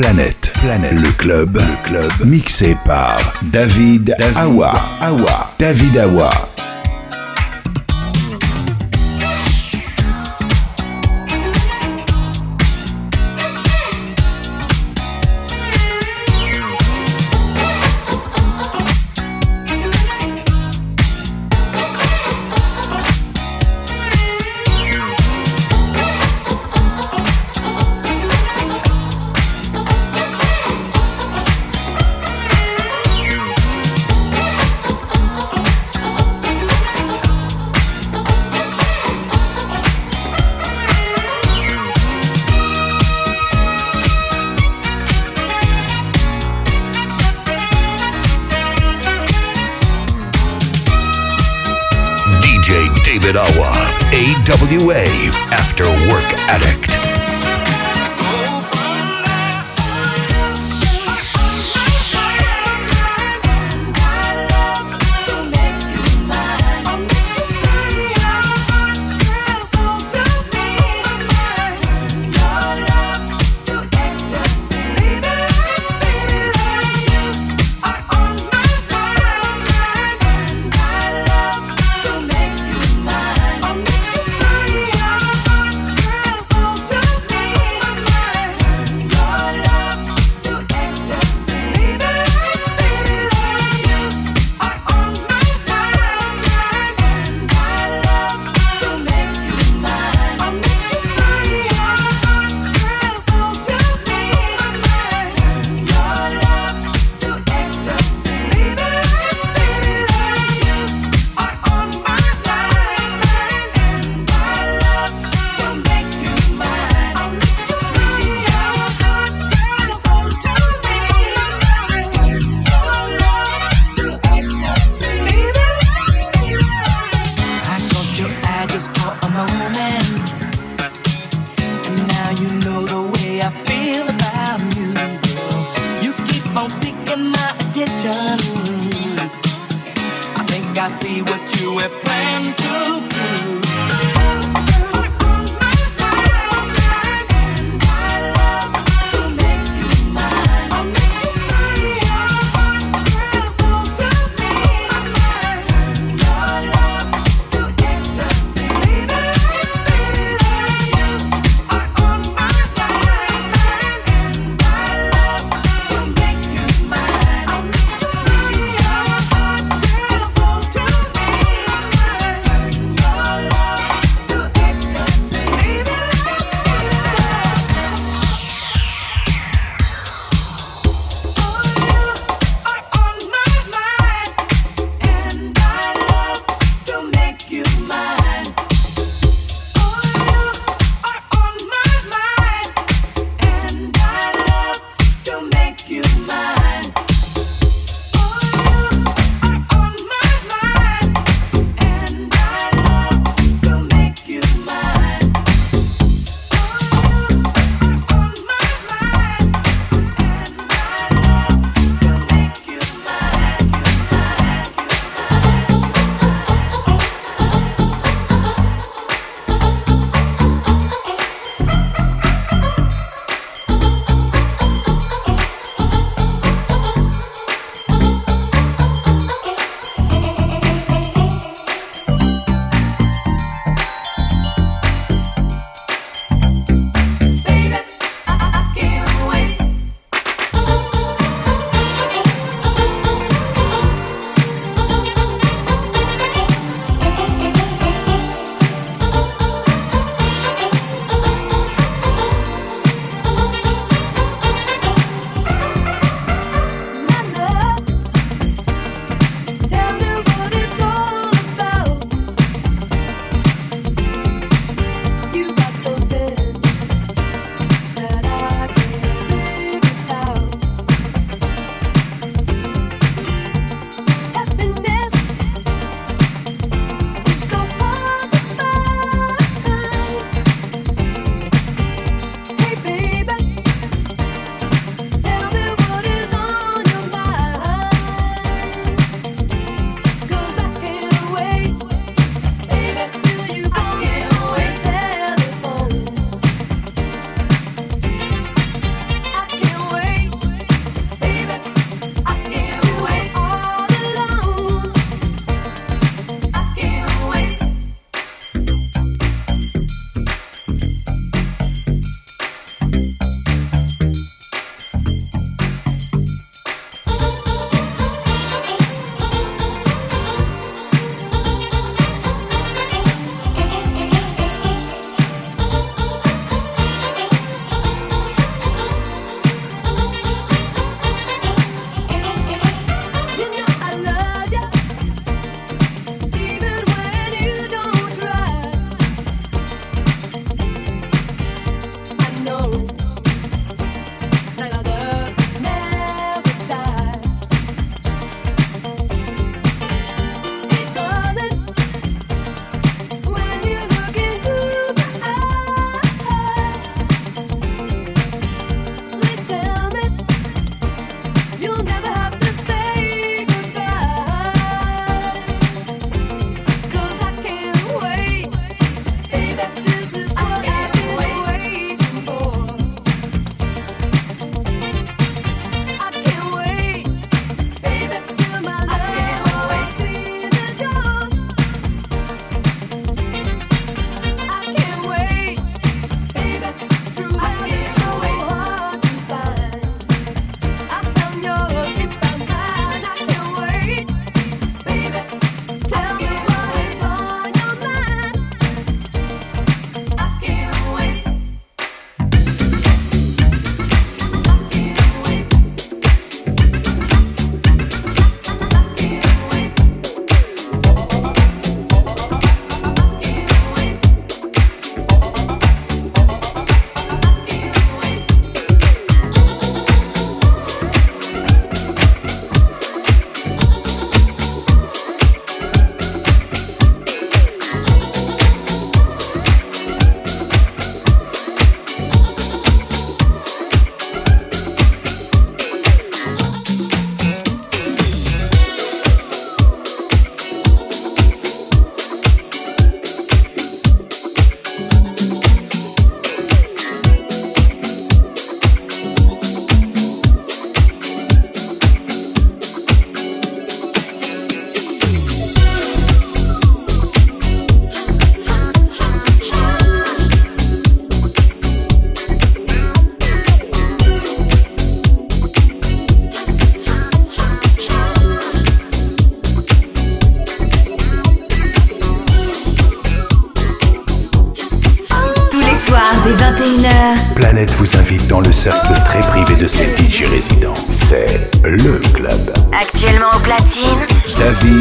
Planète, Planète, le club, le club, mixé par David, David Awa, Awa, David Awa.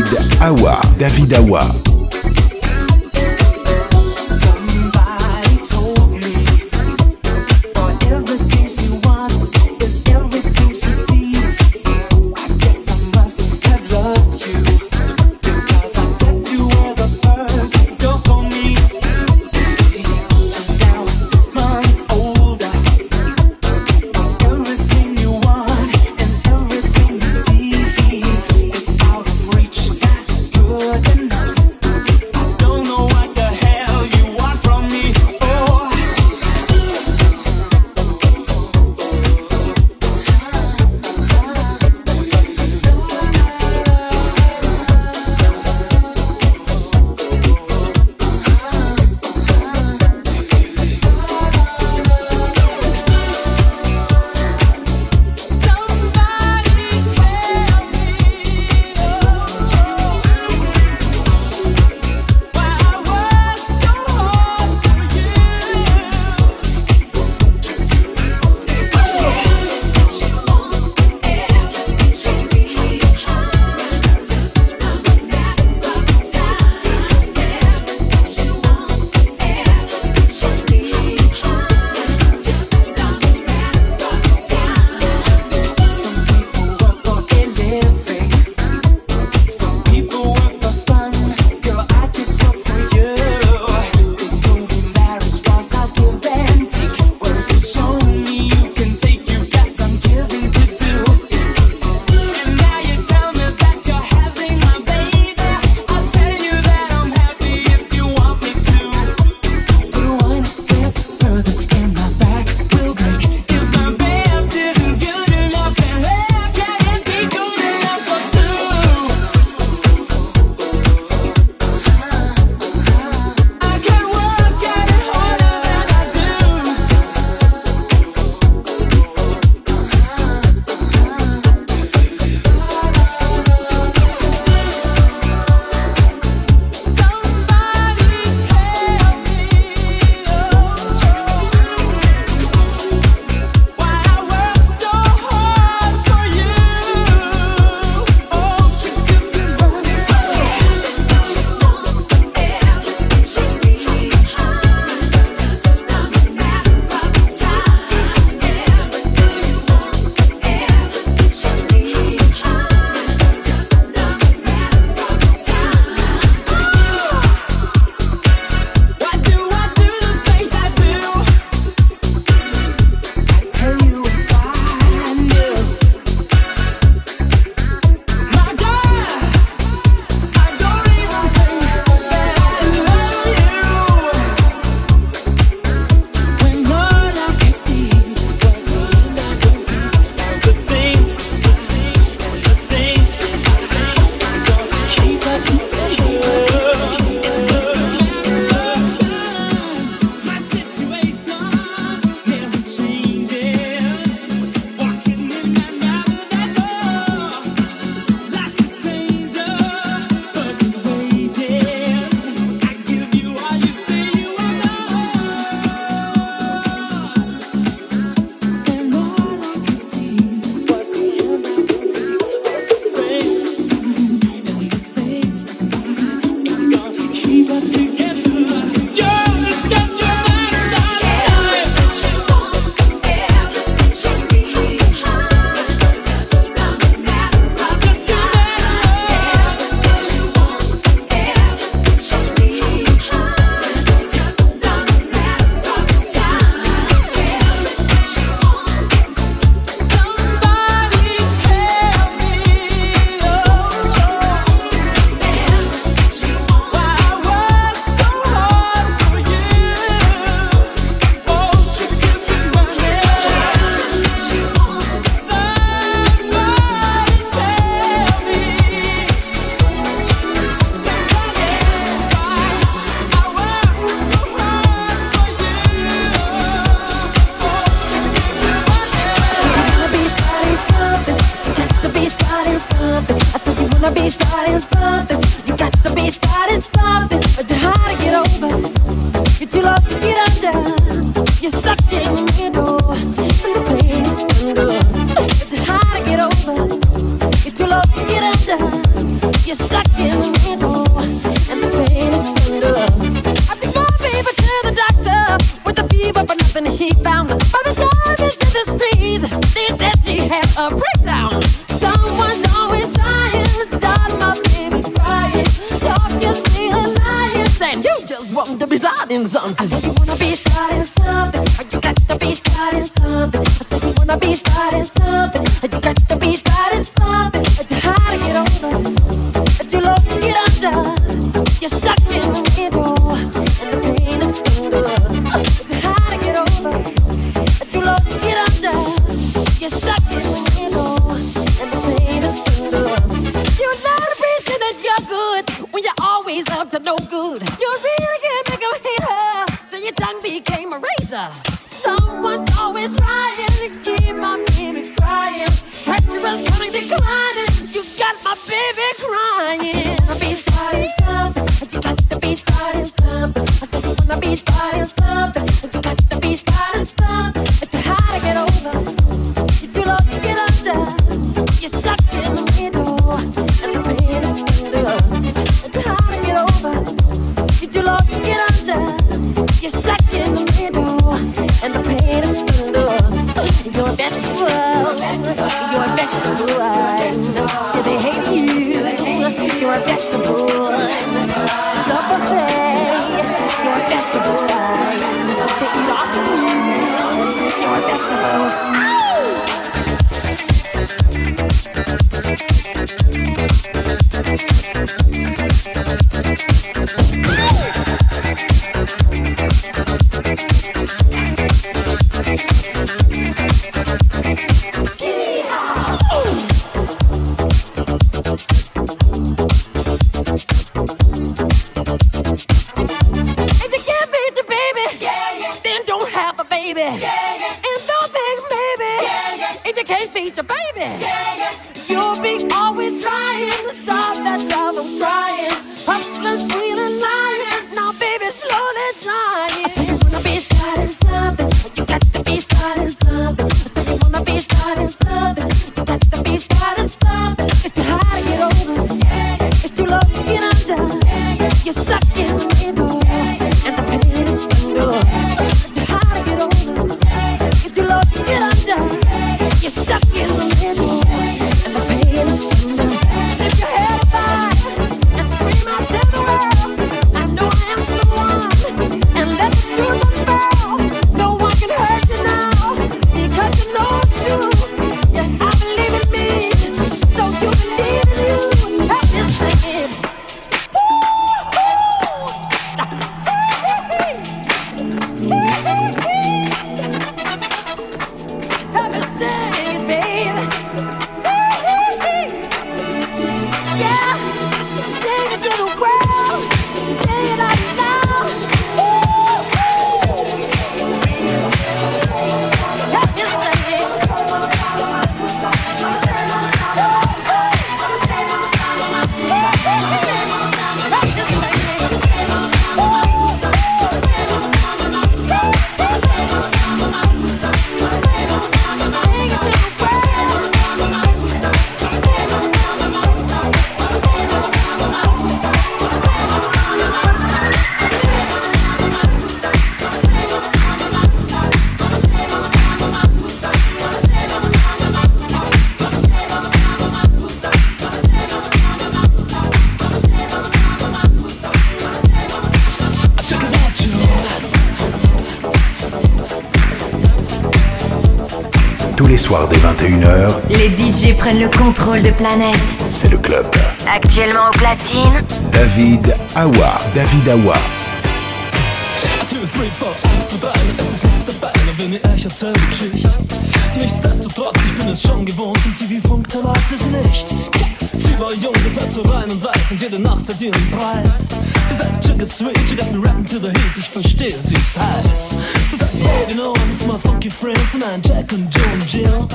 David Awa. David Awa. something to be starting something. I said you wanna be starting something. You got to be starting something. I said you wanna be starting something. You got to be starting something. Prennent le contrôle de planète. C'est le club. Actuellement au platine. David Awa. David Awa. Sie war jung, das war zu rein und weiß und jede Nacht hat ihren Preis. Sie sagt, Chick is sweet, she got me rapping to the heat, ich verstehe, sie ist heiß. Sie sagt, hey, Baby, no, it's my funky friends und ein Jack und Joe und Jill.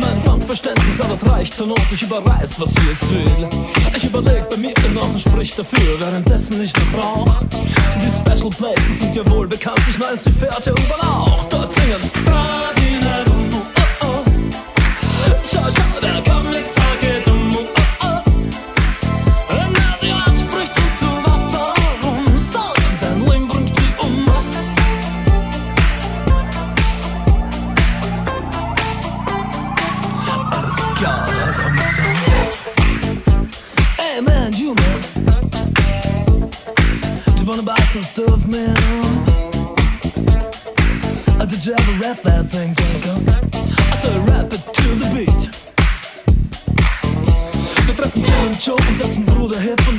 Mein Funkverständnis, alles reicht zur Not, ich überreiß, was sie jetzt will. Ich überleg bei mir Genossen, spricht dafür, währenddessen ich noch rauch. Die Special Places sind ja wohl bekannt, ich weiß, sie fährt ja überall auch. Dort singen's, Radine, oh, oh, schau, schau,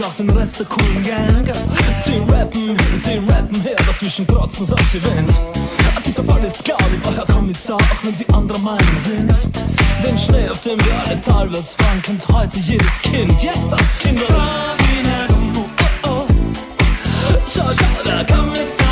auf den Rest der coolen Gang. Sie rappen, sie rappen her, dazwischen trotzen sie auf die Wind. Dieser Fall ist klar, lieber Herr Kommissar, auch wenn Sie anderer Meinung sind. Den Schnee, auf dem wir alle talwärts fahren, kennt heute jedes Kind, jetzt das Kinderland. Oh, oh. Schau, schau, der Kommissar.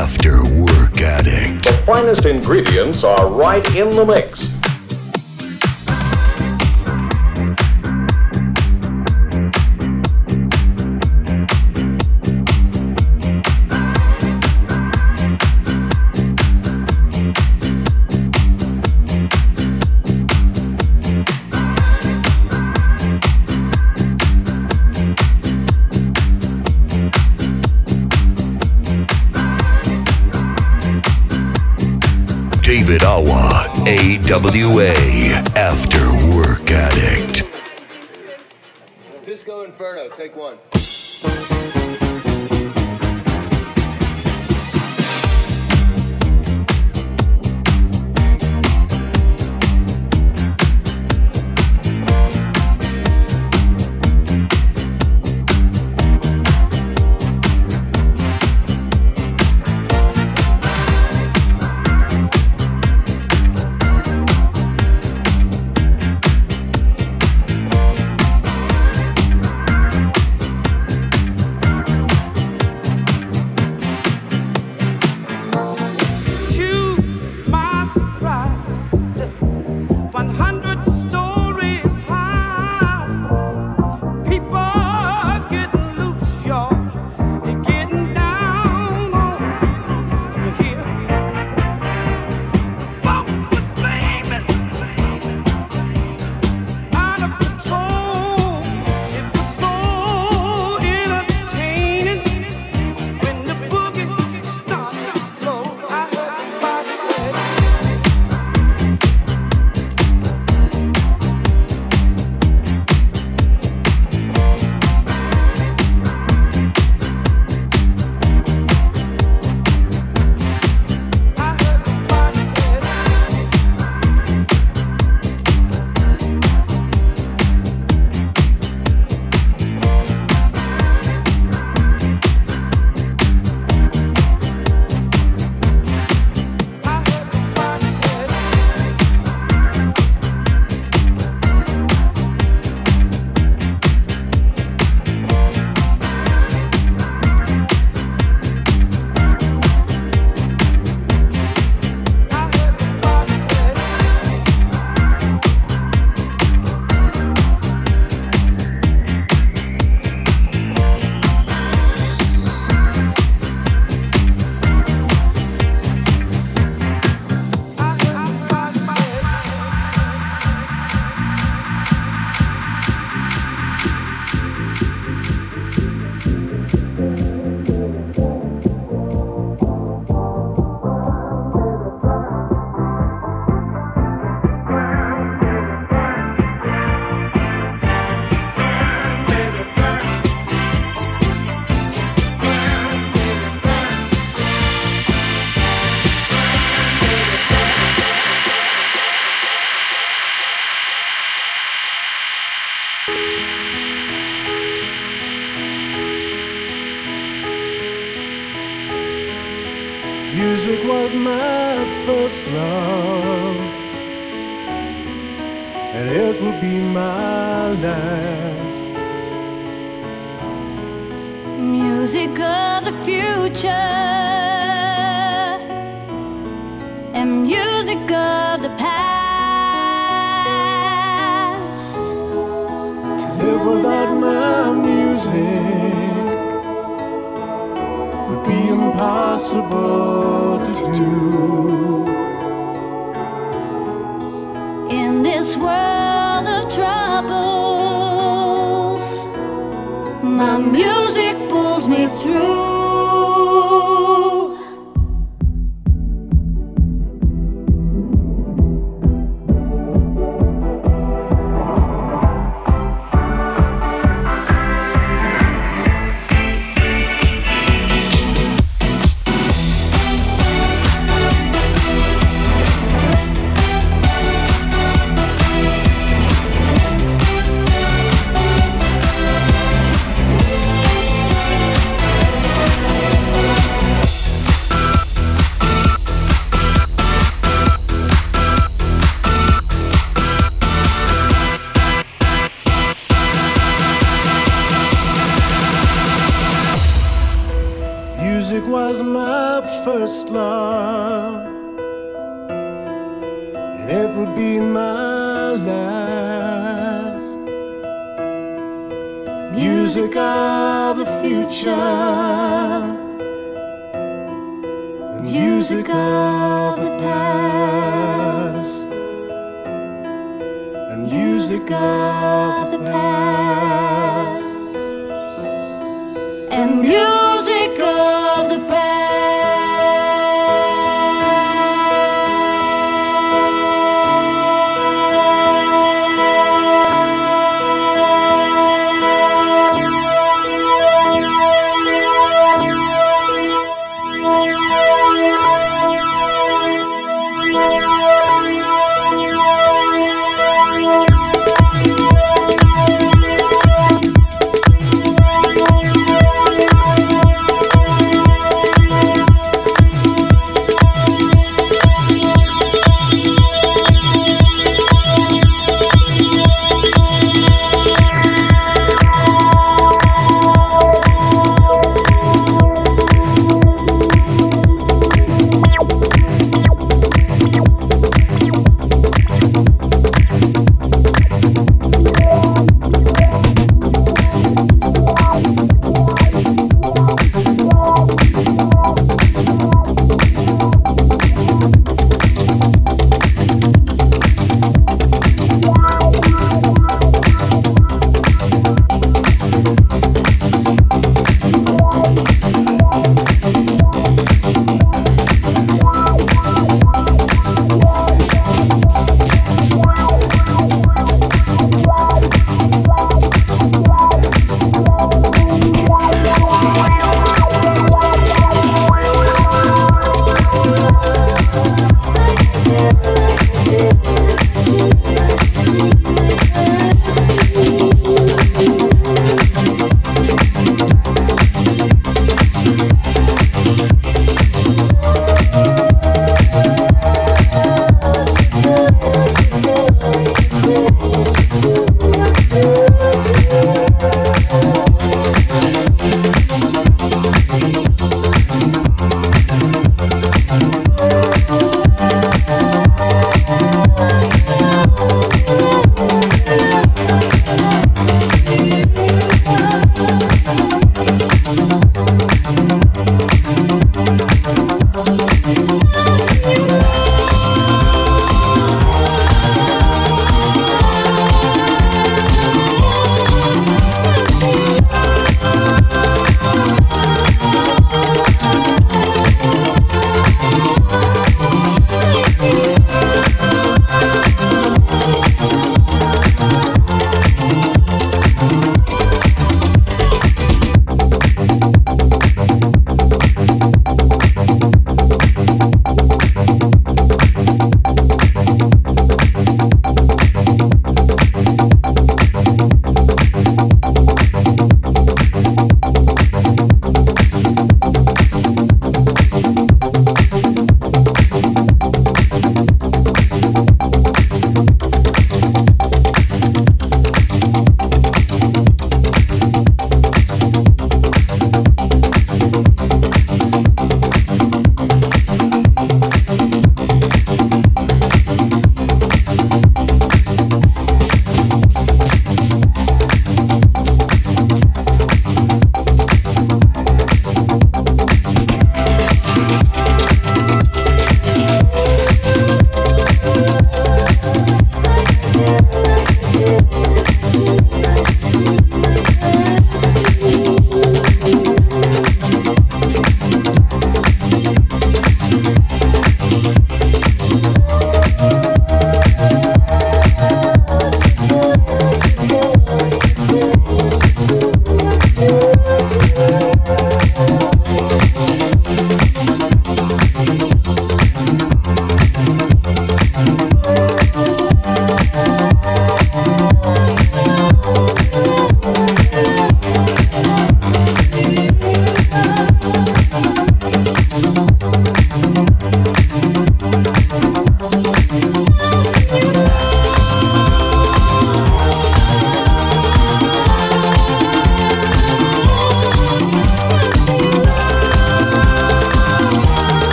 After Work Addict. The finest ingredients are right in the mix. take one. Last. Music of the future and music of the past. To live without my music would be impossible to do. In this world my music pulls me through.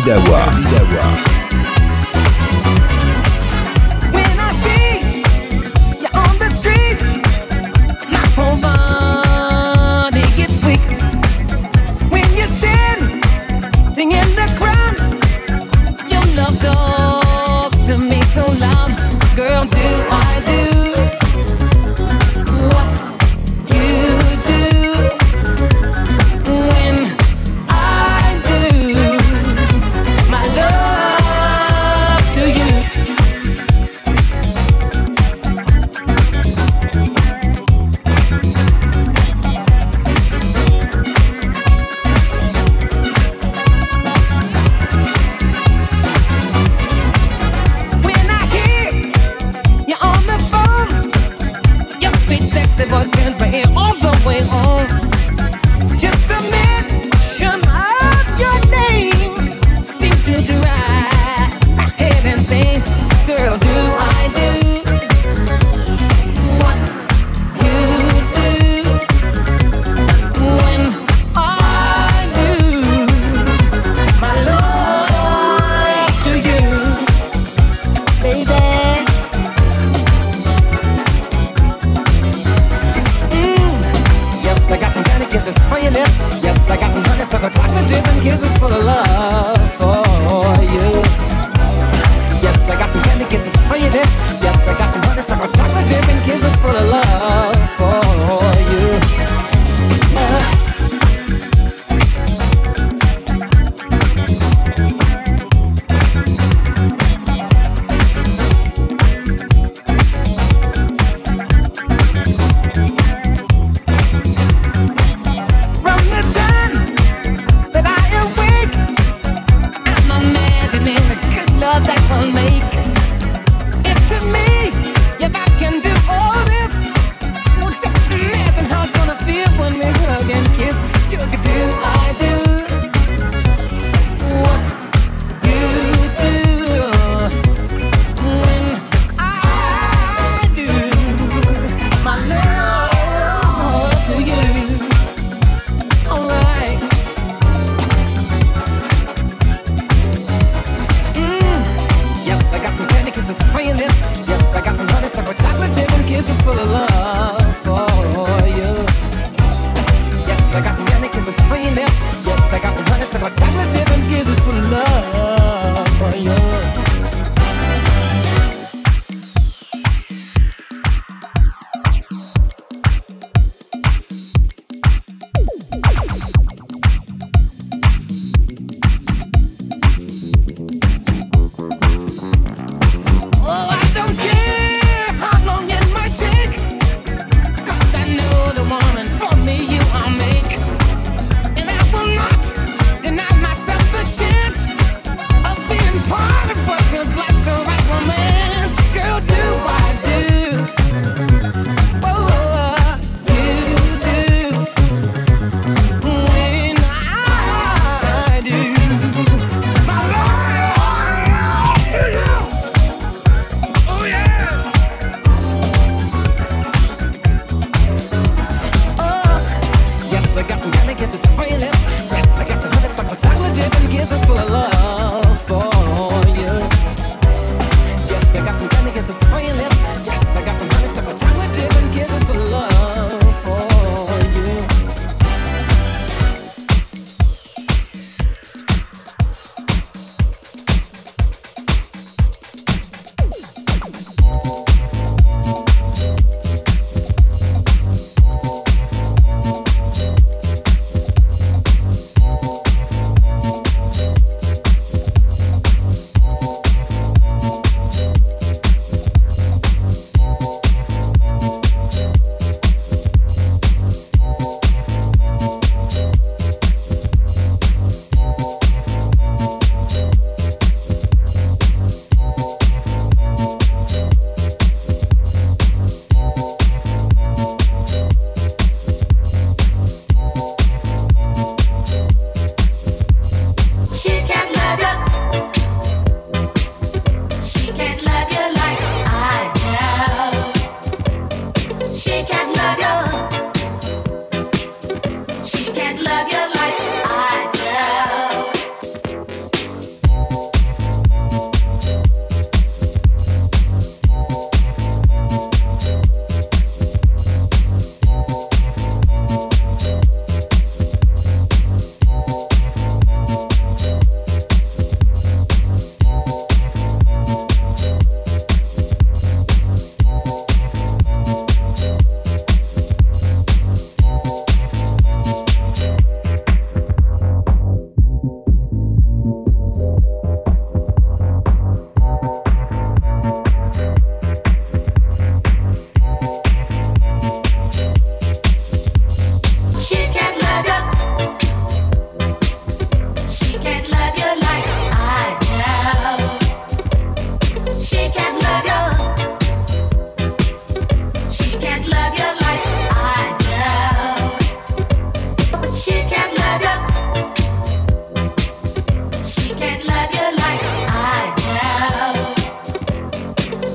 Platine,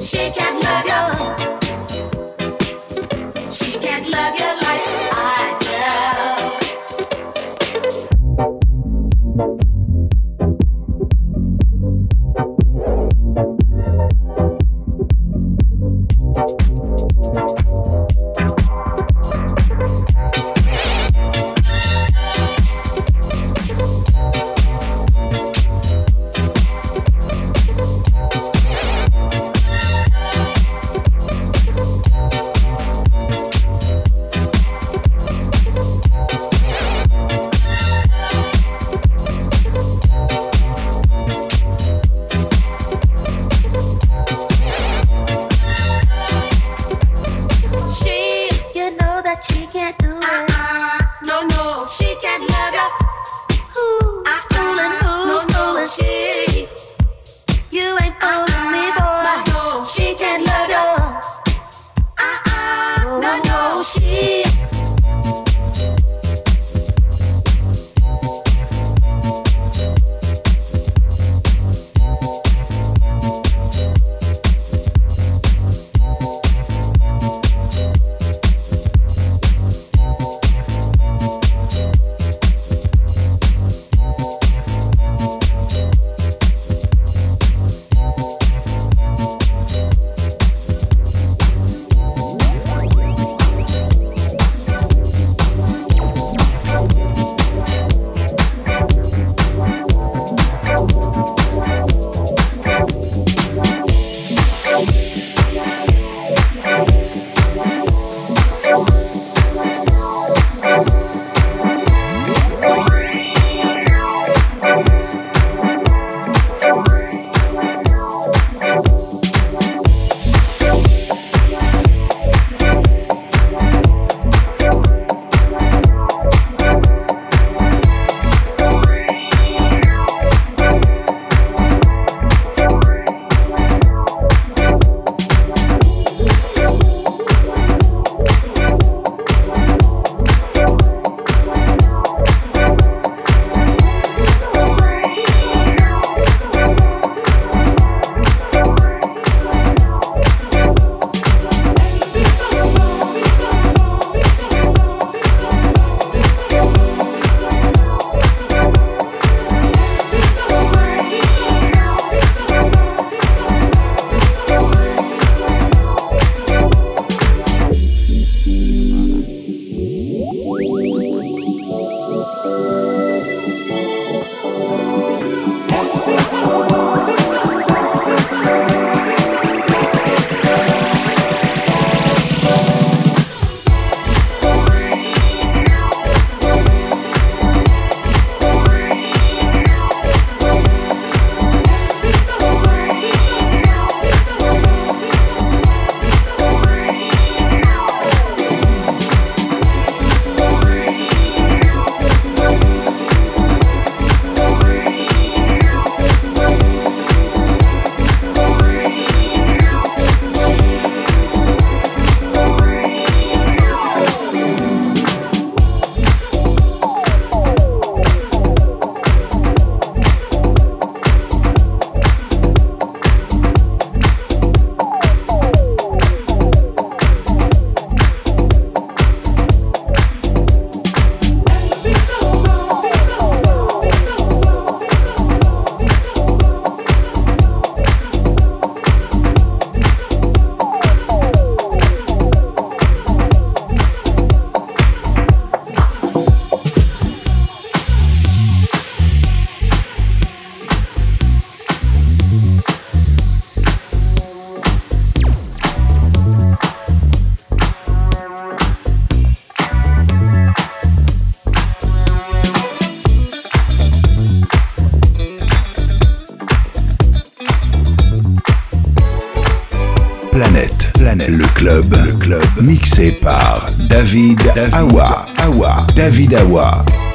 Shake David Awa. Awa. David Awa.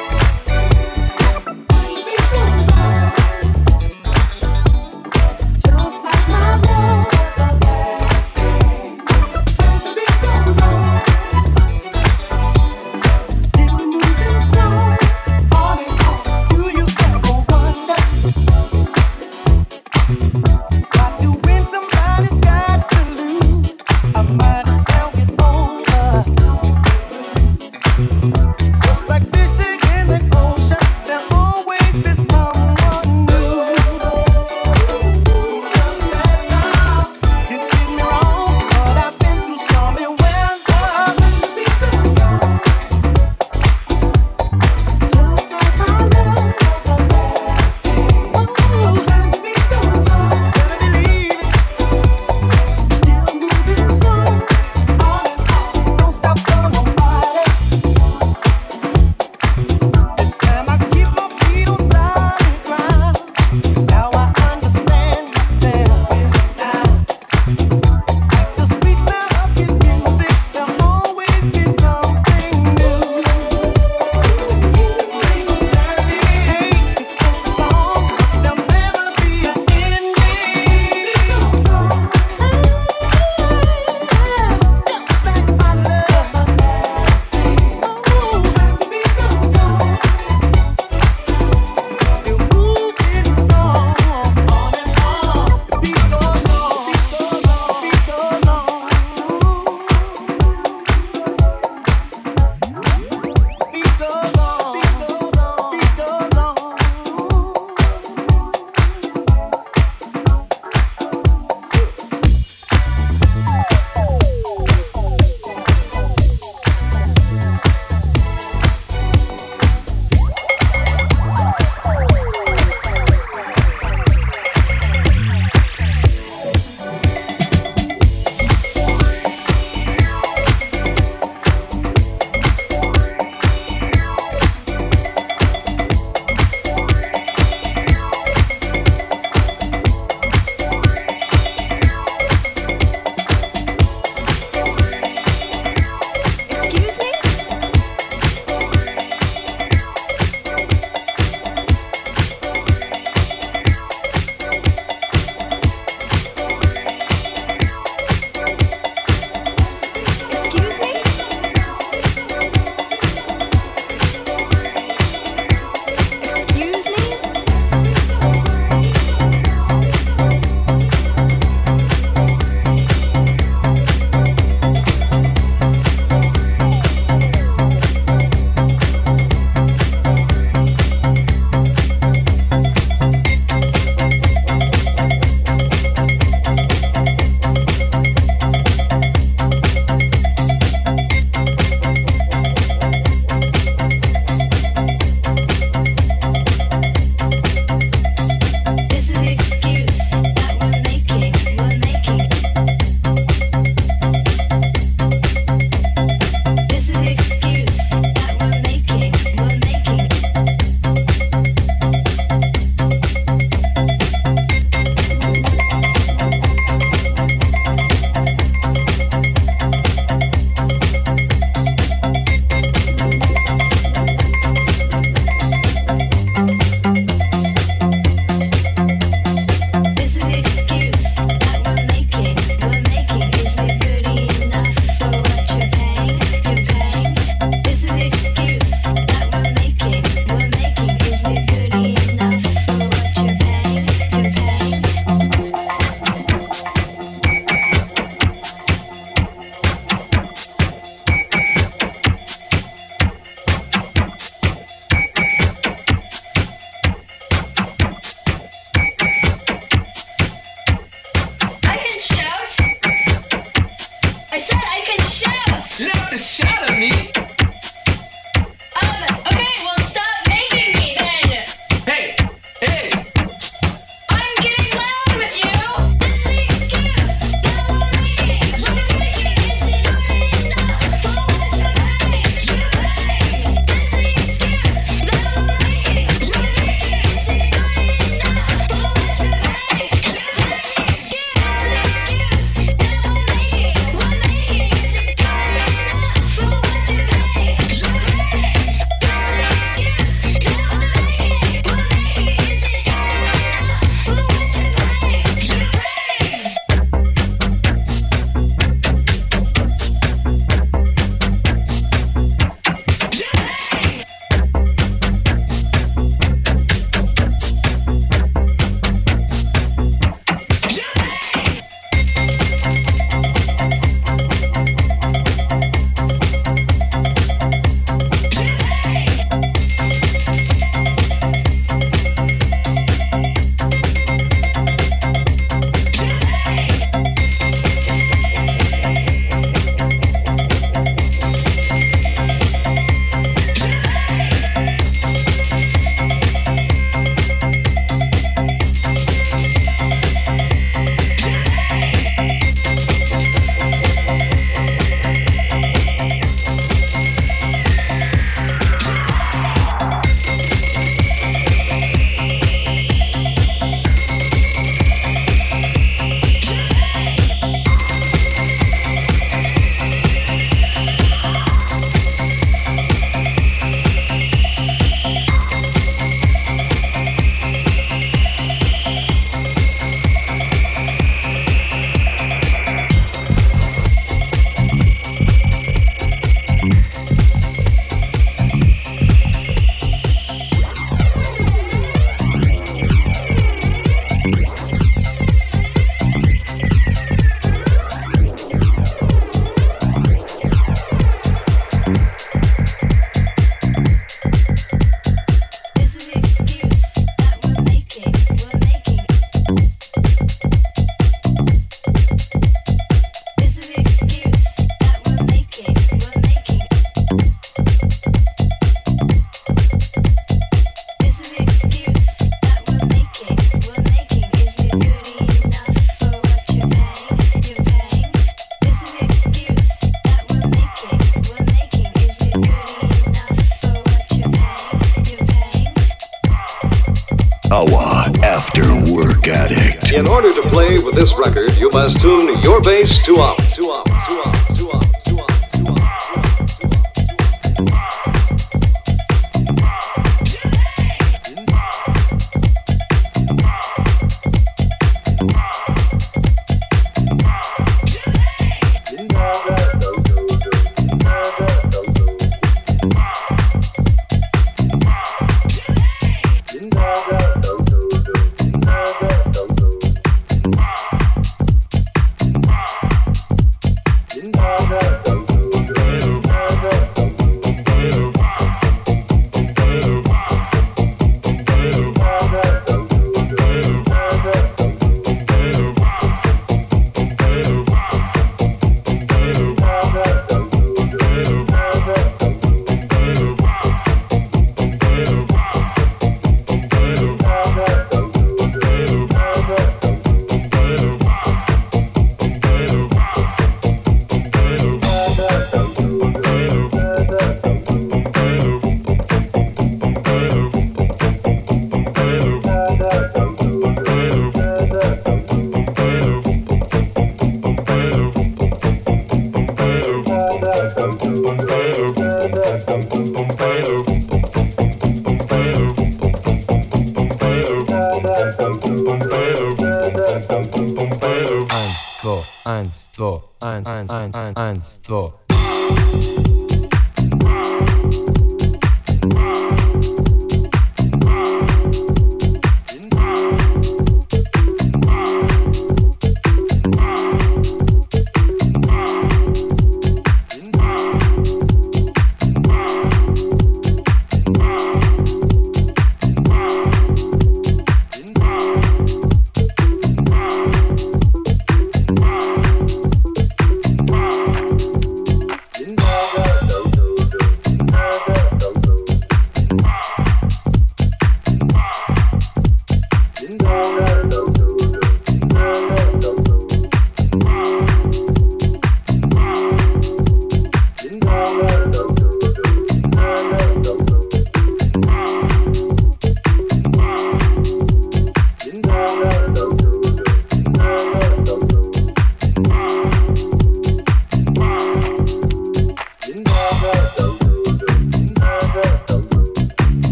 Order to play with this record, you must tune your bass to up,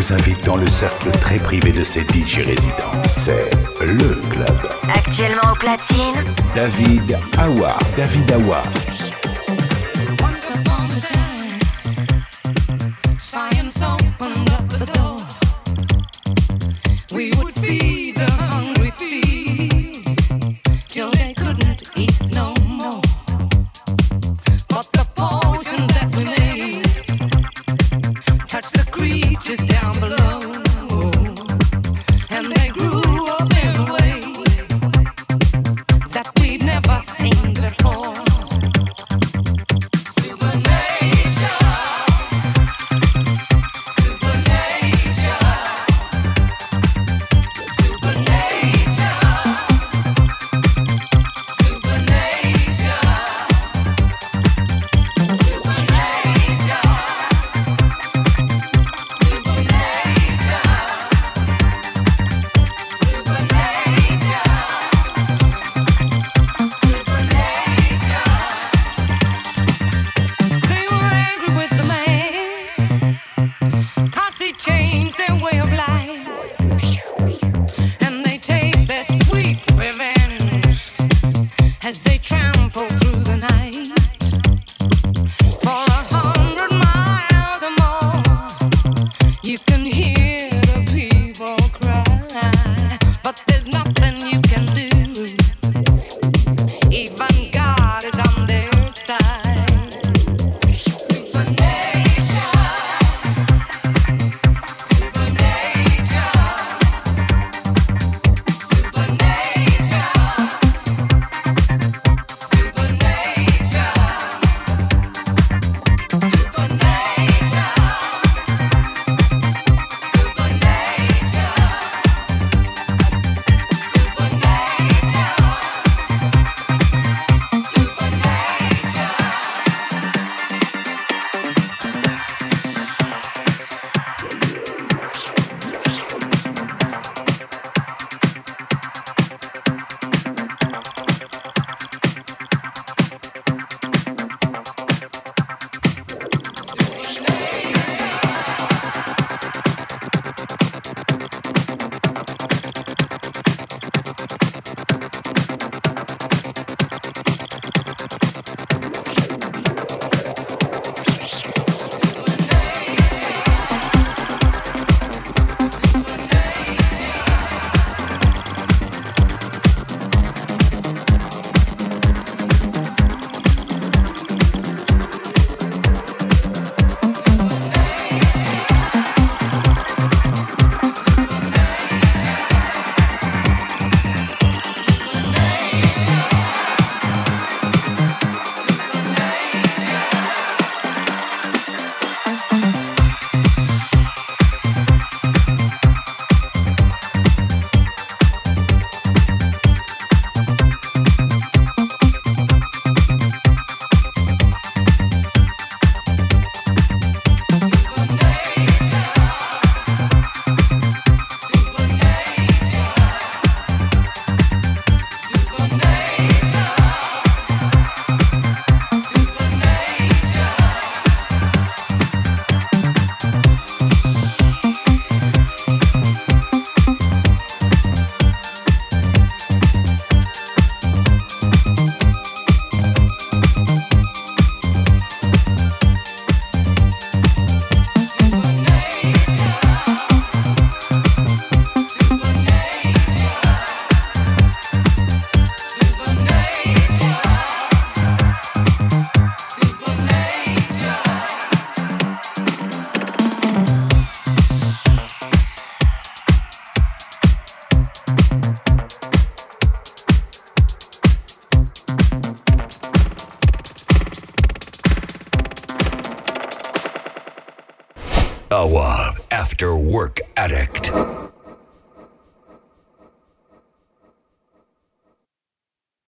vous invite dans le cercle très privé de ses DJ résidents. C'est le club. Actuellement au platine, David Awa. David Awa.